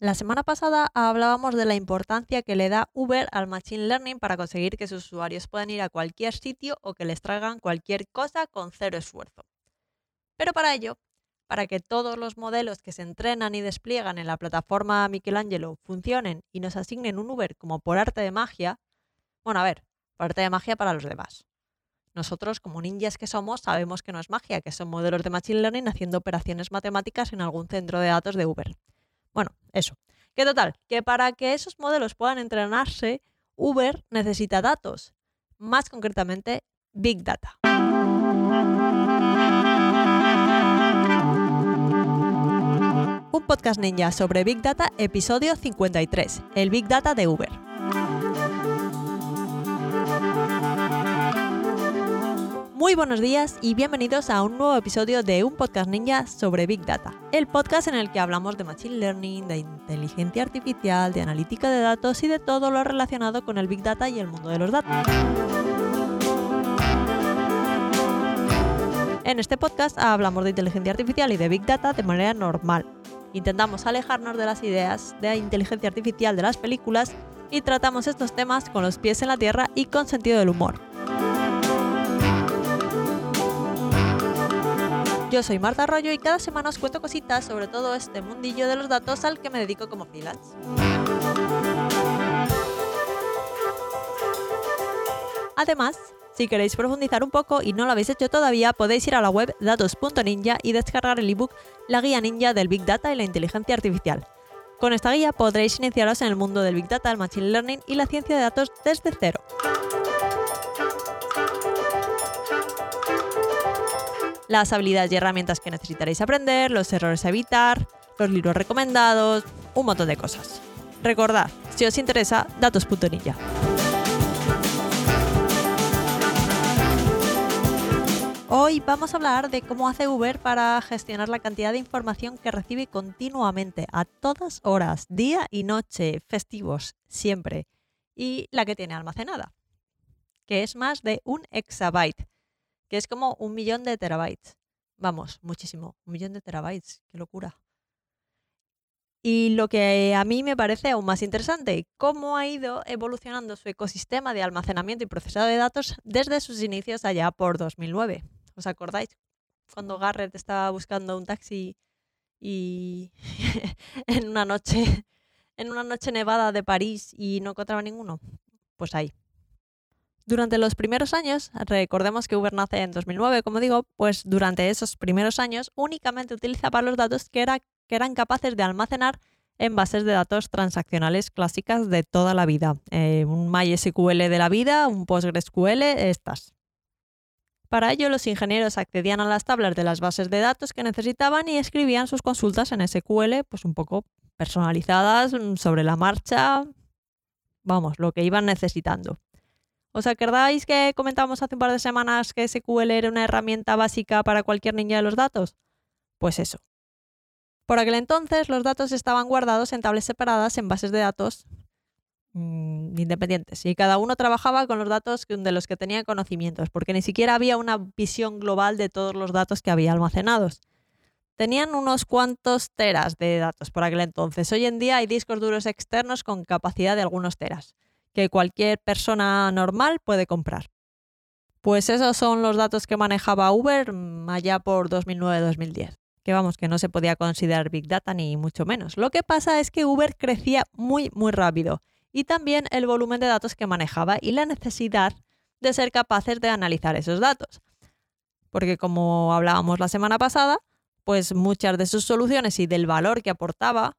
La semana pasada hablábamos de la importancia que le da Uber al Machine Learning para conseguir que sus usuarios puedan ir a cualquier sitio o que les traigan cualquier cosa con cero esfuerzo. Pero para ello, para que todos los modelos que se entrenan y despliegan en la plataforma Michelangelo funcionen y nos asignen un Uber como por arte de magia, bueno, a ver, por arte de magia para los demás. Nosotros, como ninjas que somos, sabemos que no es magia, que son modelos de Machine Learning haciendo operaciones matemáticas en algún centro de datos de Uber. Eso. Que total, que para que esos modelos puedan entrenarse, Uber necesita datos, más concretamente Big Data. Un podcast ninja sobre Big Data, episodio 53, el Big Data de Uber. Muy buenos días y bienvenidos a un nuevo episodio de un podcast ninja sobre Big Data, el podcast en el que hablamos de Machine Learning, de inteligencia artificial, de analítica de datos y de todo lo relacionado con el Big Data y el mundo de los datos. En este podcast hablamos de inteligencia artificial y de Big Data de manera normal. Intentamos alejarnos de las ideas de inteligencia artificial de las películas y tratamos estos temas con los pies en la tierra y con sentido del humor. Yo soy Marta Arroyo y cada semana os cuento cositas sobre todo este mundillo de los datos al que me dedico como freelance. Además, si queréis profundizar un poco y no lo habéis hecho todavía, podéis ir a la web datos.ninja y descargar el ebook La guía ninja del Big Data y la inteligencia artificial. Con esta guía podréis iniciaros en el mundo del Big Data, el Machine Learning y la ciencia de datos desde cero. Las habilidades y herramientas que necesitaréis aprender, los errores a evitar, los libros recomendados, un montón de cosas. Recordad, si os interesa, datos.ninja. Hoy vamos a hablar de cómo hace Uber para gestionar la cantidad de información que recibe continuamente, a todas horas, día y noche, festivos, siempre, y la que tiene almacenada, que es más de un exabyte que es como un millón de terabytes. Vamos, muchísimo, un millón de terabytes, qué locura. Y lo que a mí me parece aún más interesante, cómo ha ido evolucionando su ecosistema de almacenamiento y procesado de datos desde sus inicios allá por 2009. ¿Os acordáis? Cuando Garrett estaba buscando un taxi y en una noche en una noche nevada de París y no encontraba ninguno. Pues ahí, durante los primeros años, recordemos que Uber nace en 2009, como digo, pues durante esos primeros años únicamente utilizaba los datos que, eran capaces de almacenar en bases de datos transaccionales clásicas de toda la vida. Eh, un MySQL de la vida, un PostgreSQL, estas. Para ello, los ingenieros accedían a las tablas de las bases de datos que necesitaban y escribían sus consultas en SQL, pues un poco personalizadas mm, sobre la marcha, vamos, lo que iban necesitando. ¿Os acordáis que comentábamos hace un par de semanas que SQL era una herramienta básica para cualquier niña de los datos? Pues eso. Por aquel entonces los datos estaban guardados en tablas separadas en bases de datos mm, independientes y cada uno trabajaba con los datos de los que tenía conocimientos, porque ni siquiera había una visión global de todos los datos que había almacenados. Tenían unos cuantos teras de datos por aquel entonces. Hoy en día hay discos duros externos con capacidad de algunos teras que cualquier persona normal puede comprar. Pues esos son los datos que manejaba Uber mm, allá por 2009-2010. Que vamos, que no se podía considerar Big Data ni mucho menos. Lo que pasa es que Uber crecía muy, muy rápido y también el volumen de datos que manejaba y la necesidad de ser capaces de analizar esos datos. Porque como hablábamos la semana pasada, pues muchas de sus soluciones y del valor que aportaba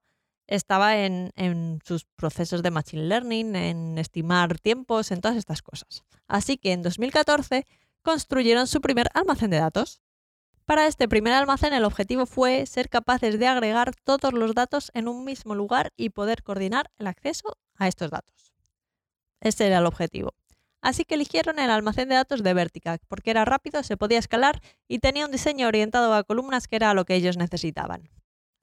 estaba en, sus procesos de Machine Learning, en estimar tiempos, en todas estas cosas. Así que en 2014 construyeron su primer almacén de datos. Para este primer almacén el objetivo fue ser capaces de agregar todos los datos en un mismo lugar y poder coordinar el acceso a estos datos. Ese era el objetivo. Así que eligieron el almacén de datos de Vertica, porque era rápido, se podía escalar y tenía un diseño orientado a columnas que era lo que ellos necesitaban.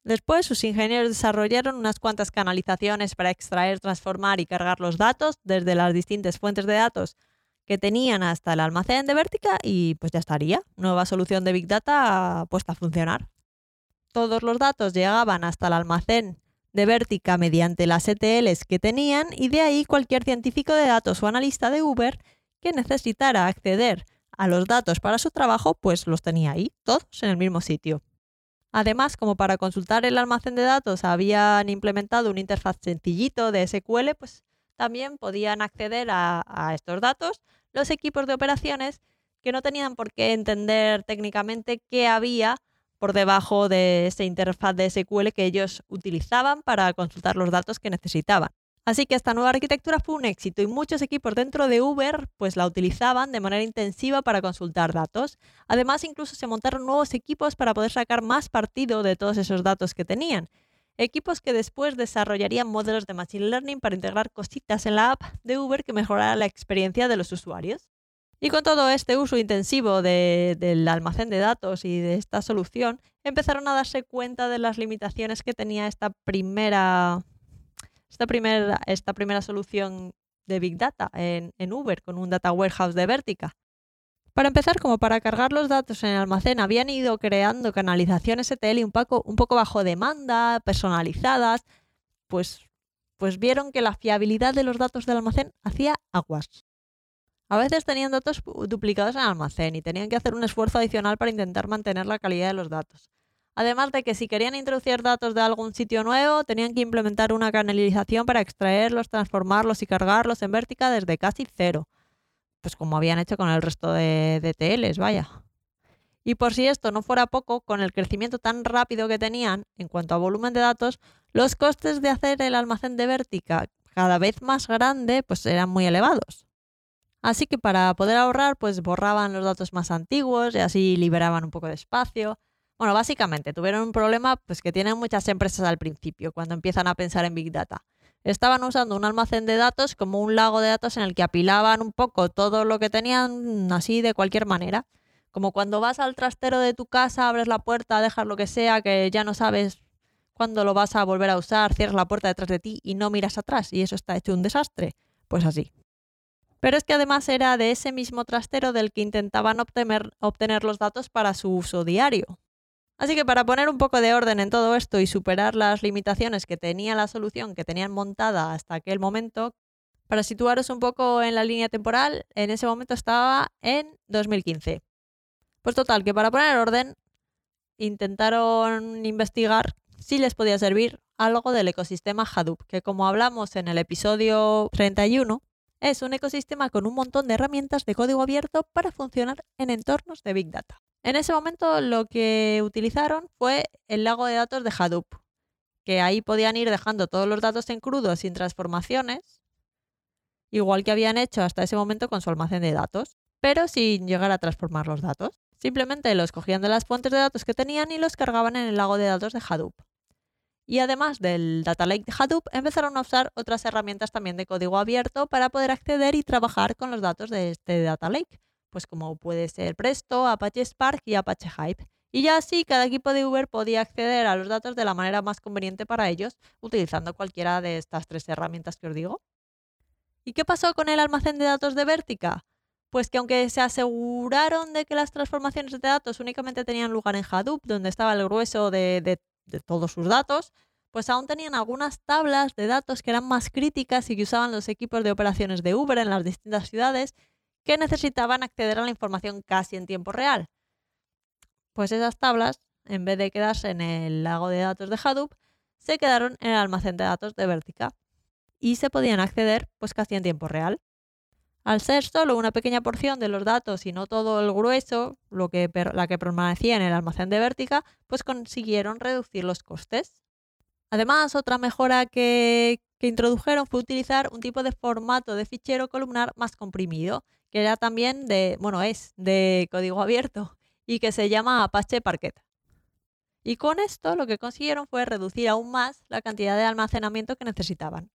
Después, sus ingenieros desarrollaron unas cuantas canalizaciones para extraer, transformar y cargar los datos desde las distintas fuentes de datos que tenían hasta el almacén de Vertica y pues ya estaría. Nueva solución de Big Data puesta a funcionar. Todos los datos llegaban hasta el almacén de Vertica mediante las ETLs que tenían y de ahí cualquier científico de datos o analista de Uber que necesitara acceder a los datos para su trabajo, pues los tenía ahí, todos en el mismo sitio. Además, como para consultar el almacén de datos habían implementado un interfaz sencillito de SQL, pues también podían acceder a, a estos datos los equipos de operaciones que no tenían por qué entender técnicamente qué había por debajo de esa interfaz de SQL que ellos utilizaban para consultar los datos que necesitaban. Así que esta nueva arquitectura fue un éxito y muchos equipos dentro de Uber pues la utilizaban de manera intensiva para consultar datos. Además, incluso se montaron nuevos equipos para poder sacar más partido de todos esos datos que tenían. Equipos que después desarrollarían modelos de Machine Learning para integrar cositas en la app de Uber que mejorara la experiencia de los usuarios. Y con todo este uso intensivo del almacén de datos y de esta solución, empezaron a darse cuenta de las limitaciones que tenía esta primera esta primera, esta primera solución de Big Data en, Uber con un Data Warehouse de Vertica. Para empezar, como para cargar los datos en el almacén, habían ido creando canalizaciones ETL un poco, un poco bajo demanda, personalizadas, pues, pues vieron que la fiabilidad de los datos del almacén hacía aguas. A veces tenían datos duplicados en el almacén y tenían que hacer un esfuerzo adicional para intentar mantener la calidad de los datos. Además de que si querían introducir datos de algún sitio nuevo, tenían que implementar una canalización para extraerlos, transformarlos y cargarlos en Vertica desde casi cero. Pues como habían hecho con el resto de, de TLs, vaya. Y por si esto no fuera poco, con el crecimiento tan rápido que tenían en cuanto a volumen de datos, los costes de hacer el almacén de Vertica cada vez más grande, pues eran muy elevados. Así que para poder ahorrar, pues borraban los datos más antiguos y así liberaban un poco de espacio. Bueno, básicamente tuvieron un problema pues, que tienen muchas empresas al principio, cuando empiezan a pensar en Big Data. Estaban usando un almacén de datos como un lago de datos en el que apilaban un poco todo lo que tenían así de cualquier manera. Como cuando vas al trastero de tu casa, abres la puerta, dejas lo que sea, que ya no sabes cuándo lo vas a volver a usar, cierras la puerta detrás de ti y no miras atrás y eso está hecho un desastre. Pues así. Pero es que además era de ese mismo trastero del que intentaban obtener, obtener los datos para su uso diario. Así que para poner un poco de orden en todo esto y superar las limitaciones que tenía la solución que tenían montada hasta aquel momento, para situaros un poco en la línea temporal, en ese momento estaba en 2015. Pues total, que para poner orden intentaron investigar si les podía servir algo del ecosistema Hadoop, que como hablamos en el episodio 31, es un ecosistema con un montón de herramientas de código abierto para funcionar en entornos de Big Data. En ese momento lo que utilizaron fue el lago de datos de Hadoop, que ahí podían ir dejando todos los datos en crudo sin transformaciones, igual que habían hecho hasta ese momento con su almacén de datos, pero sin llegar a transformar los datos. Simplemente los cogían de las fuentes de datos que tenían y los cargaban en el lago de datos de Hadoop. Y además del Data Lake de Hadoop, empezaron a usar otras herramientas también de código abierto para poder acceder y trabajar con los datos de este Data Lake pues como puede ser Presto, Apache Spark y Apache Hype. Y ya así cada equipo de Uber podía acceder a los datos de la manera más conveniente para ellos utilizando cualquiera de estas tres herramientas que os digo. ¿Y qué pasó con el almacén de datos de Vertica? Pues que aunque se aseguraron de que las transformaciones de datos únicamente tenían lugar en Hadoop, donde estaba el grueso de, de todos sus datos, pues aún tenían algunas tablas de datos que eran más críticas y que usaban los equipos de operaciones de Uber en las distintas ciudades que necesitaban acceder a la información casi en tiempo real. Pues esas tablas, en vez de quedarse en el lago de datos de Hadoop, se quedaron en el almacén de datos de Vertica y se podían acceder pues casi en tiempo real. Al ser solo una pequeña porción de los datos y no todo el grueso, lo que, la que permanecía en el almacén de Vertica, pues consiguieron reducir los costes. Además, otra mejora que, introdujeron fue utilizar un tipo de formato de fichero columnar más comprimido, que era también de, bueno, es de código abierto y que se llama Apache Parquet. Y con esto lo que consiguieron fue reducir aún más la cantidad de almacenamiento que necesitaban.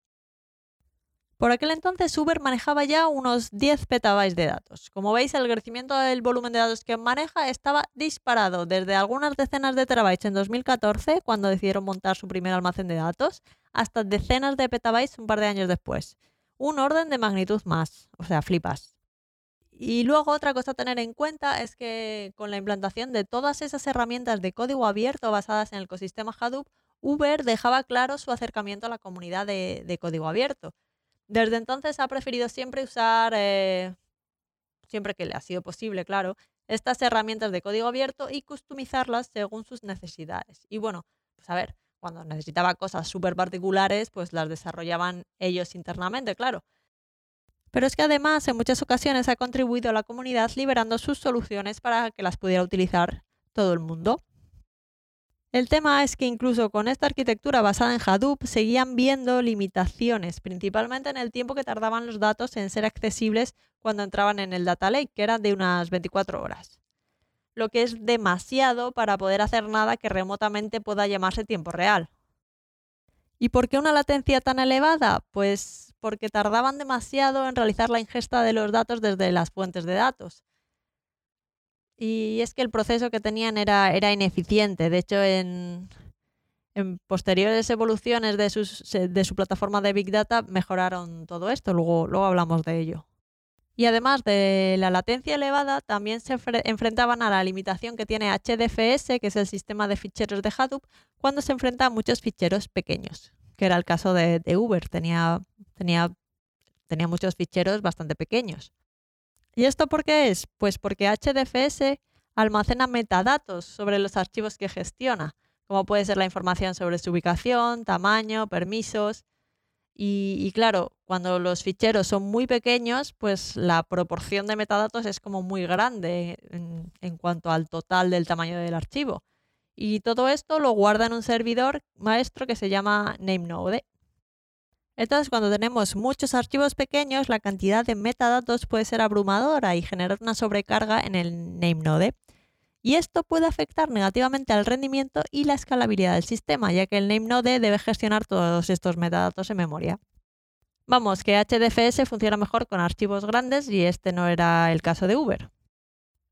Por aquel entonces Uber manejaba ya unos 10 petabytes de datos. Como veis, el crecimiento del volumen de datos que maneja estaba disparado desde algunas decenas de terabytes en 2014, cuando decidieron montar su primer almacén de datos, hasta decenas de petabytes un par de años después. Un orden de magnitud más, o sea, flipas. Y luego otra cosa a tener en cuenta es que con la implantación de todas esas herramientas de código abierto basadas en el ecosistema Hadoop, Uber dejaba claro su acercamiento a la comunidad de, código abierto. Desde entonces ha preferido siempre usar, eh, siempre que le ha sido posible, claro, estas herramientas de código abierto y customizarlas según sus necesidades. Y bueno, pues a ver, cuando necesitaba cosas súper particulares, pues las desarrollaban ellos internamente, claro. Pero es que además en muchas ocasiones ha contribuido a la comunidad liberando sus soluciones para que las pudiera utilizar todo el mundo. El tema es que incluso con esta arquitectura basada en Hadoop seguían viendo limitaciones, principalmente en el tiempo que tardaban los datos en ser accesibles cuando entraban en el data lake, que era de unas 24 horas. Lo que es demasiado para poder hacer nada que remotamente pueda llamarse tiempo real. ¿Y por qué una latencia tan elevada? Pues porque tardaban demasiado en realizar la ingesta de los datos desde las fuentes de datos. Y es que el proceso que tenían era, era ineficiente. De hecho, en, posteriores evoluciones de, de, su plataforma de Big Data mejoraron todo esto. Luego, luego hablamos de ello. Y además de la latencia elevada, también se enfrentaban a la limitación que tiene HDFS, que es el sistema de ficheros de Hadoop, cuando se enfrenta a muchos ficheros pequeños, que era el caso de, de Uber. Tenía, tenía, tenía muchos ficheros bastante pequeños. ¿Y esto por qué es? Pues porque HDFS almacena metadatos sobre los archivos que gestiona, como puede ser la información sobre su ubicación, tamaño, permisos. Y, claro, cuando los ficheros son muy pequeños, pues la proporción de metadatos es como muy grande en, en cuanto al total del tamaño del archivo. Y todo esto lo guarda en un servidor maestro que se llama NameNode. Entonces, cuando tenemos muchos archivos pequeños, la cantidad de metadatos puede ser abrumadora y generar una sobrecarga en el NameNode. Y esto puede afectar negativamente al rendimiento y la escalabilidad del sistema, ya que el NameNode debe gestionar todos estos metadatos en memoria. Vamos, que HDFS funciona mejor con archivos grandes y este no era el caso de Uber.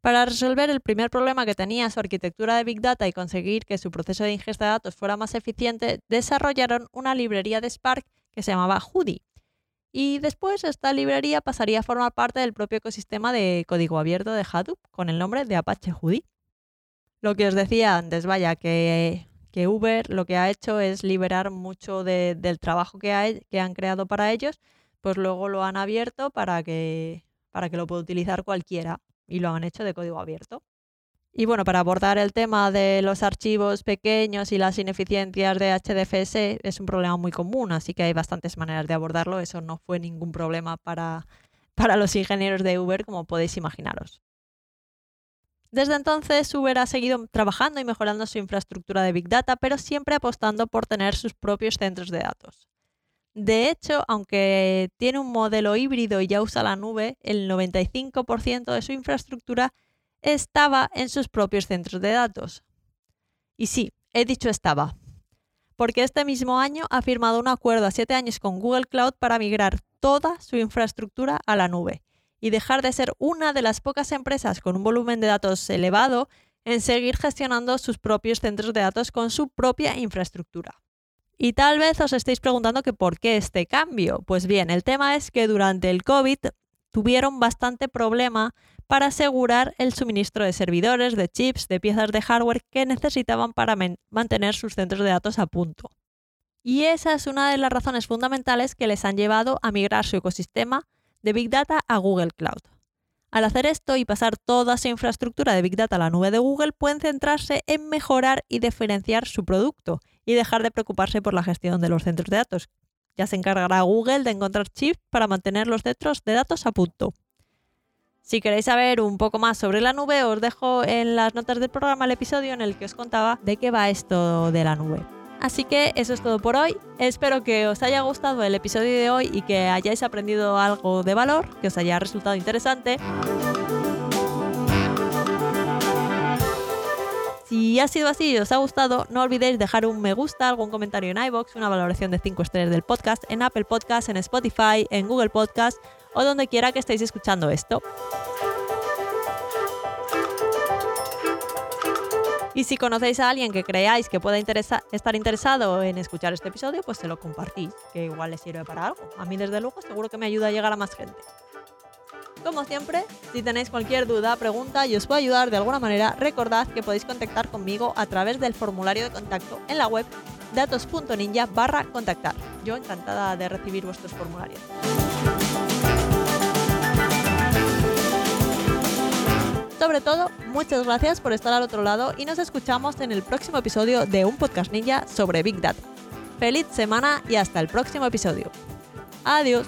Para resolver el primer problema que tenía su arquitectura de Big Data y conseguir que su proceso de ingesta de datos fuera más eficiente, desarrollaron una librería de Spark que se llamaba Hoodie. Y después esta librería pasaría a formar parte del propio ecosistema de código abierto de Hadoop con el nombre de Apache Hoodie. Lo que os decía antes, vaya, que, que Uber lo que ha hecho es liberar mucho del trabajo que, que han creado para ellos, pues luego lo han abierto para que, para que lo pueda utilizar cualquiera y lo han hecho de código abierto. Y bueno, para abordar el tema de los archivos pequeños y las ineficiencias de HDFS es un problema muy común, así que hay bastantes maneras de abordarlo. Eso no fue ningún problema para, para los ingenieros de Uber, como podéis imaginaros. Desde entonces, Uber ha seguido trabajando y mejorando su infraestructura de Big Data, pero siempre apostando por tener sus propios centros de datos. De hecho, aunque tiene un modelo híbrido y ya usa la nube, el 95% de su infraestructura estaba en sus propios centros de datos. Y sí, he dicho estaba, porque este mismo año ha firmado un acuerdo a siete años con Google Cloud para migrar toda su infraestructura a la nube y dejar de ser una de las pocas empresas con un volumen de datos elevado en seguir gestionando sus propios centros de datos con su propia infraestructura. Y tal vez os estéis preguntando que por qué este cambio. Pues bien, el tema es que durante el COVID tuvieron bastante problema para asegurar el suministro de servidores, de chips, de piezas de hardware que necesitaban para mantener sus centros de datos a punto. Y esa es una de las razones fundamentales que les han llevado a migrar su ecosistema de Big Data a Google Cloud. Al hacer esto y pasar toda su infraestructura de Big Data a la nube de Google, pueden centrarse en mejorar y diferenciar su producto y dejar de preocuparse por la gestión de los centros de datos. Ya se encargará Google de encontrar chips para mantener los centros de datos a punto. Si queréis saber un poco más sobre la nube, os dejo en las notas del programa el episodio en el que os contaba de qué va esto de la nube. Así que eso es todo por hoy. Espero que os haya gustado el episodio de hoy y que hayáis aprendido algo de valor, que os haya resultado interesante. Si ha sido así y os ha gustado, no olvidéis dejar un me gusta, algún comentario en iBox, una valoración de 5 estrellas del podcast, en Apple Podcast, en Spotify, en Google Podcast o donde quiera que estéis escuchando esto. Y si conocéis a alguien que creáis que pueda estar interesado en escuchar este episodio, pues se lo compartís, que igual les sirve para algo. A mí desde luego seguro que me ayuda a llegar a más gente. Como siempre, si tenéis cualquier duda, pregunta y os puedo ayudar de alguna manera, recordad que podéis contactar conmigo a través del formulario de contacto en la web datos.ninja barra contactar. Yo encantada de recibir vuestros formularios. Sobre todo, muchas gracias por estar al otro lado y nos escuchamos en el próximo episodio de un podcast ninja sobre Big Data. Feliz semana y hasta el próximo episodio. Adiós.